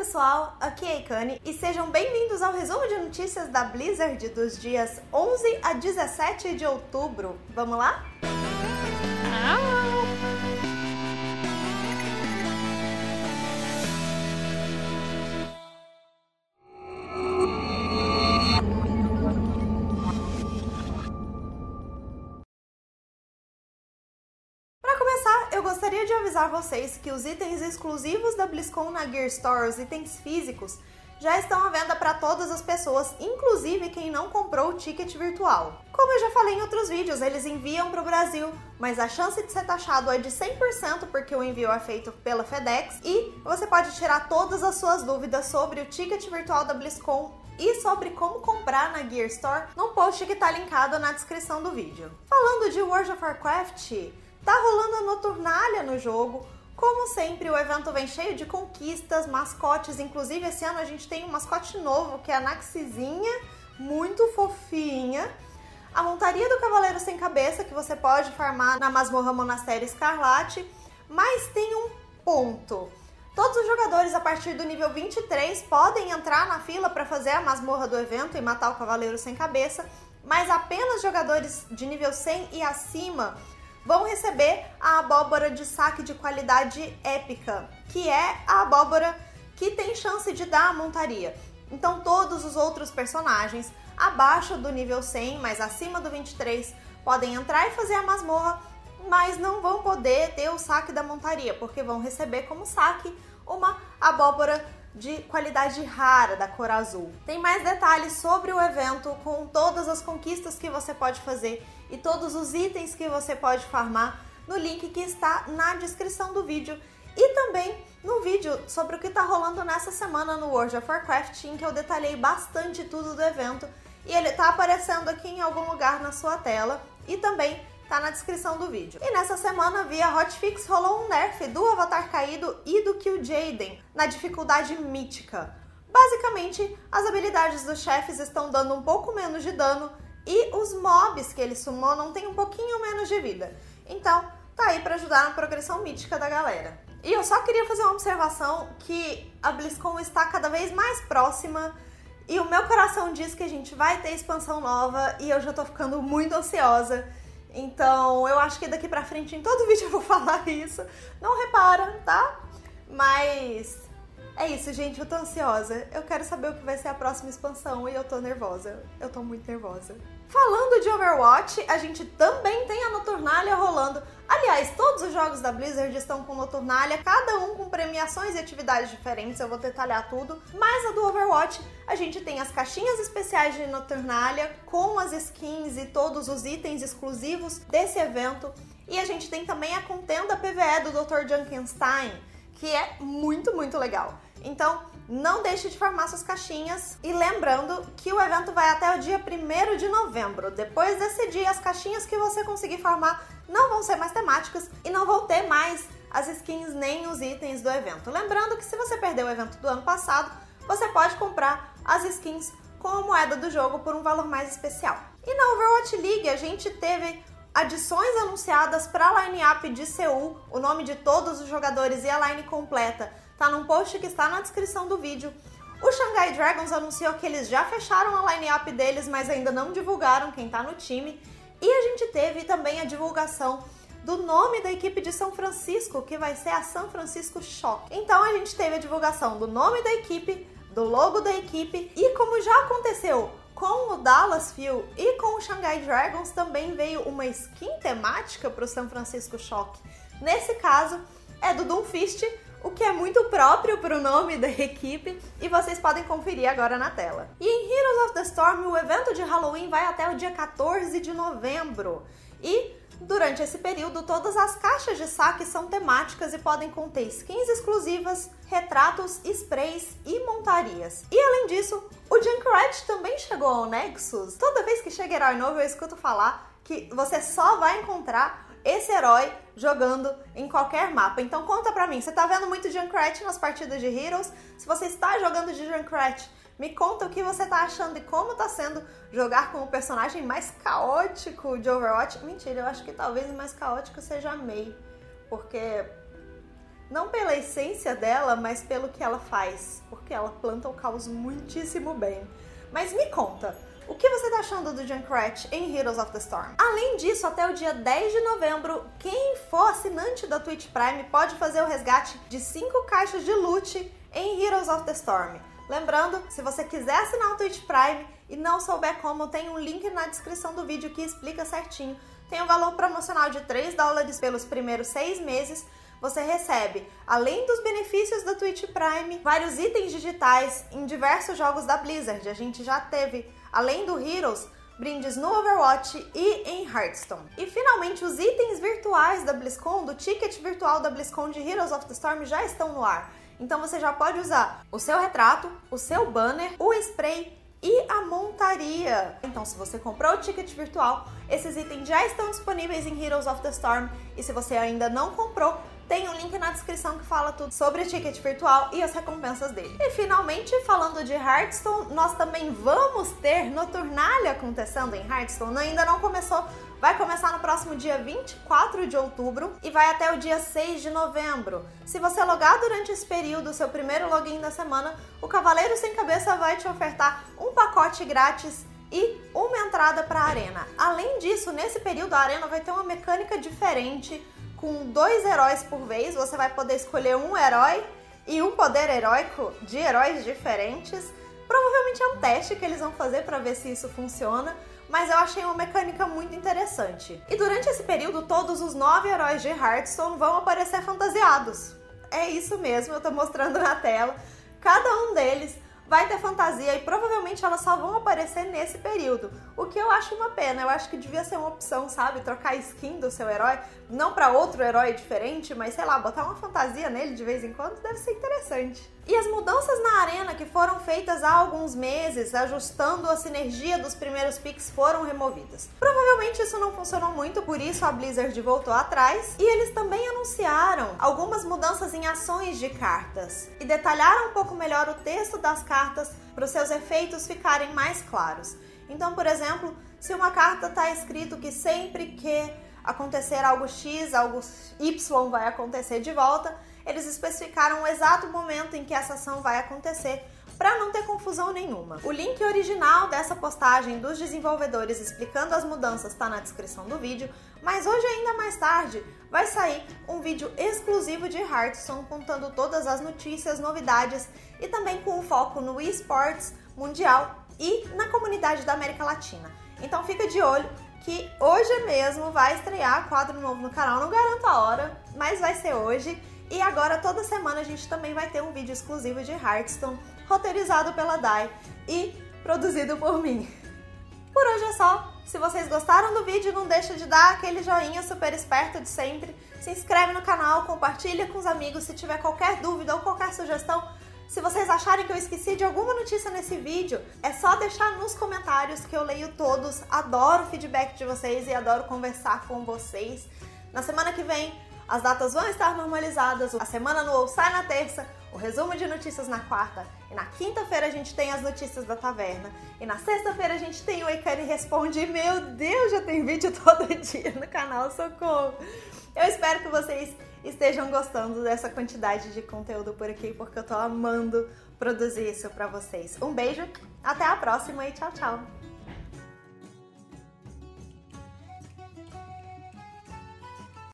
pessoal, aqui é a Ikane e sejam bem-vindos ao resumo de notícias da Blizzard dos dias 11 a 17 de outubro. Vamos lá? eu avisar vocês que os itens exclusivos da BlizzCon na Gear Store, os itens físicos, já estão à venda para todas as pessoas, inclusive quem não comprou o ticket virtual. Como eu já falei em outros vídeos, eles enviam para o Brasil, mas a chance de ser taxado é de 100% porque o envio é feito pela FedEx e você pode tirar todas as suas dúvidas sobre o ticket virtual da BlizzCon e sobre como comprar na Gear Store no post que está linkado na descrição do vídeo. Falando de World of Warcraft, Tá rolando a Noturnália no jogo. Como sempre, o evento vem cheio de conquistas, mascotes. Inclusive, esse ano a gente tem um mascote novo, que é a Naxizinha, muito fofinha. A montaria do Cavaleiro Sem Cabeça, que você pode farmar na Masmorra Monastério Escarlate. Mas tem um ponto. Todos os jogadores a partir do nível 23 podem entrar na fila para fazer a masmorra do evento e matar o Cavaleiro Sem Cabeça, mas apenas jogadores de nível 100 e acima vão receber a abóbora de saque de qualidade épica, que é a abóbora que tem chance de dar a montaria. Então todos os outros personagens abaixo do nível 100, mas acima do 23, podem entrar e fazer a masmorra, mas não vão poder ter o saque da montaria, porque vão receber como saque uma abóbora de qualidade rara da cor azul. Tem mais detalhes sobre o evento com todas as conquistas que você pode fazer e todos os itens que você pode farmar no link que está na descrição do vídeo e também no vídeo sobre o que está rolando nessa semana no World of Warcraft, em que eu detalhei bastante tudo do evento e ele está aparecendo aqui em algum lugar na sua tela e também tá na descrição do vídeo. E nessa semana, via Hotfix, rolou um nerf do Avatar Caído e do Kill Jaden na dificuldade mítica. Basicamente, as habilidades dos chefes estão dando um pouco menos de dano e os mobs que eles summonam têm um pouquinho menos de vida. Então, tá aí para ajudar na progressão mítica da galera. E eu só queria fazer uma observação que a BlizzCon está cada vez mais próxima e o meu coração diz que a gente vai ter expansão nova e eu já tô ficando muito ansiosa. Então, eu acho que daqui pra frente em todo vídeo eu vou falar isso. Não repara, tá? Mas é isso, gente. Eu tô ansiosa. Eu quero saber o que vai ser a próxima expansão e eu tô nervosa. Eu tô muito nervosa. Falando de Overwatch, a gente também tem a Noturnalia rolando. Aliás, todos os jogos da Blizzard estão com Noturnalia, cada um com premiações e atividades diferentes, eu vou detalhar tudo. Mas a do Overwatch, a gente tem as caixinhas especiais de Noturnalia com as skins e todos os itens exclusivos desse evento. E a gente tem também a contenda PVE do Dr. Junkenstein, que é muito, muito legal. Então, não deixe de formar suas caixinhas. E lembrando que o evento vai até o dia 1 de novembro. Depois desse dia, as caixinhas que você conseguir formar não vão ser mais temáticas e não vão ter mais as skins nem os itens do evento. Lembrando que se você perdeu o evento do ano passado, você pode comprar as skins com a moeda do jogo por um valor mais especial. E na Overwatch League a gente teve adições anunciadas para a line-up de Seul, o nome de todos os jogadores e a line completa tá num post que está na descrição do vídeo. O Shanghai Dragons anunciou que eles já fecharam a line-up deles, mas ainda não divulgaram quem tá no time. E a gente teve também a divulgação do nome da equipe de São Francisco, que vai ser a São Francisco Shock. Então a gente teve a divulgação do nome da equipe, do logo da equipe e como já aconteceu com o Dallas Fuel e com o Shanghai Dragons, também veio uma skin temática para o São Francisco Shock. Nesse caso, é do Doomfist, o que é muito próprio para o nome da equipe e vocês podem conferir agora na tela. E em Heroes of the Storm, o evento de Halloween vai até o dia 14 de novembro. E durante esse período, todas as caixas de saque são temáticas e podem conter skins exclusivas, retratos, sprays e montarias. E além disso, o Junkrat também chegou ao Nexus. Toda vez que chega herói novo, eu escuto falar que você só vai encontrar esse herói jogando em qualquer mapa. Então conta pra mim, você tá vendo muito Junkrat nas partidas de Heroes? Se você está jogando de Junkrat, me conta o que você tá achando e como tá sendo jogar com o personagem mais caótico de Overwatch. Mentira, eu acho que talvez o mais caótico seja a Mei, porque não pela essência dela, mas pelo que ela faz, porque ela planta o caos muitíssimo bem. Mas me conta, o que você tá achando do Junkrat em Heroes of the Storm? Além disso, até o dia 10 de novembro, quem for assinante da Twitch Prime pode fazer o resgate de 5 caixas de loot em Heroes of the Storm. Lembrando, se você quiser assinar o Twitch Prime e não souber como, tem um link na descrição do vídeo que explica certinho. Tem um valor promocional de 3 dólares pelos primeiros 6 meses. Você recebe, além dos benefícios da Twitch Prime, vários itens digitais em diversos jogos da Blizzard. A gente já teve além do Heroes, brindes no Overwatch e em Hearthstone. E finalmente, os itens virtuais da BlizzCon, do ticket virtual da BlizzCon de Heroes of the Storm já estão no ar. Então você já pode usar o seu retrato, o seu banner, o spray e a montaria. Então, se você comprou o ticket virtual, esses itens já estão disponíveis em Heroes of the Storm. E se você ainda não comprou, tem um link na descrição que fala tudo sobre o ticket virtual e as recompensas dele. E finalmente, falando de Hearthstone, nós também vamos ter Noturnalia acontecendo em Hearthstone. Ainda não começou, vai começar no próximo dia 24 de outubro e vai até o dia 6 de novembro. Se você logar durante esse período, seu primeiro login da semana, o Cavaleiro Sem Cabeça vai te ofertar um pacote grátis e uma entrada para a arena. Além disso, nesse período a arena vai ter uma mecânica diferente com dois heróis por vez, você vai poder escolher um herói e um poder heróico de heróis diferentes. Provavelmente é um teste que eles vão fazer para ver se isso funciona, mas eu achei uma mecânica muito interessante. E durante esse período, todos os nove heróis de Hearthstone vão aparecer fantasiados. É isso mesmo, eu tô mostrando na tela. Cada um deles vai ter fantasia e provavelmente elas só vão aparecer nesse período. O que eu acho uma pena, eu acho que devia ser uma opção, sabe? Trocar skin do seu herói, não para outro herói diferente, mas sei lá, botar uma fantasia nele de vez em quando deve ser interessante. E as mudanças na arena que foram feitas há alguns meses, ajustando a sinergia dos primeiros picks, foram removidas. Provavelmente isso não funcionou muito, por isso a Blizzard voltou atrás. E eles também anunciaram algumas mudanças em ações de cartas e detalharam um pouco melhor o texto das cartas para os seus efeitos ficarem mais claros. Então, por exemplo, se uma carta está escrito que sempre que acontecer algo X, algo Y vai acontecer de volta, eles especificaram o exato momento em que essa ação vai acontecer para não ter confusão nenhuma. O link original dessa postagem dos desenvolvedores explicando as mudanças está na descrição do vídeo, mas hoje ainda mais tarde vai sair um vídeo exclusivo de Hearthstone contando todas as notícias, novidades e também com um foco no esports mundial e na comunidade da América Latina. Então fica de olho que hoje mesmo vai estrear quadro novo no canal, não garanto a hora, mas vai ser hoje. E agora, toda semana, a gente também vai ter um vídeo exclusivo de Hearthstone, roteirizado pela Dai e produzido por mim. Por hoje é só. Se vocês gostaram do vídeo, não deixa de dar aquele joinha super esperto de sempre. Se inscreve no canal, compartilha com os amigos. Se tiver qualquer dúvida ou qualquer sugestão, se vocês acharem que eu esqueci de alguma notícia nesse vídeo, é só deixar nos comentários que eu leio todos. Adoro o feedback de vocês e adoro conversar com vocês. Na semana que vem as datas vão estar normalizadas, a semana no ou sai na terça, o resumo de notícias na quarta, e na quinta-feira a gente tem as notícias da taverna, e na sexta-feira a gente tem o Icane Responde. Meu Deus, já tem vídeo todo dia no canal, socorro! Eu espero que vocês estejam gostando dessa quantidade de conteúdo por aqui, porque eu tô amando produzir isso para vocês. Um beijo, até a próxima e tchau, tchau!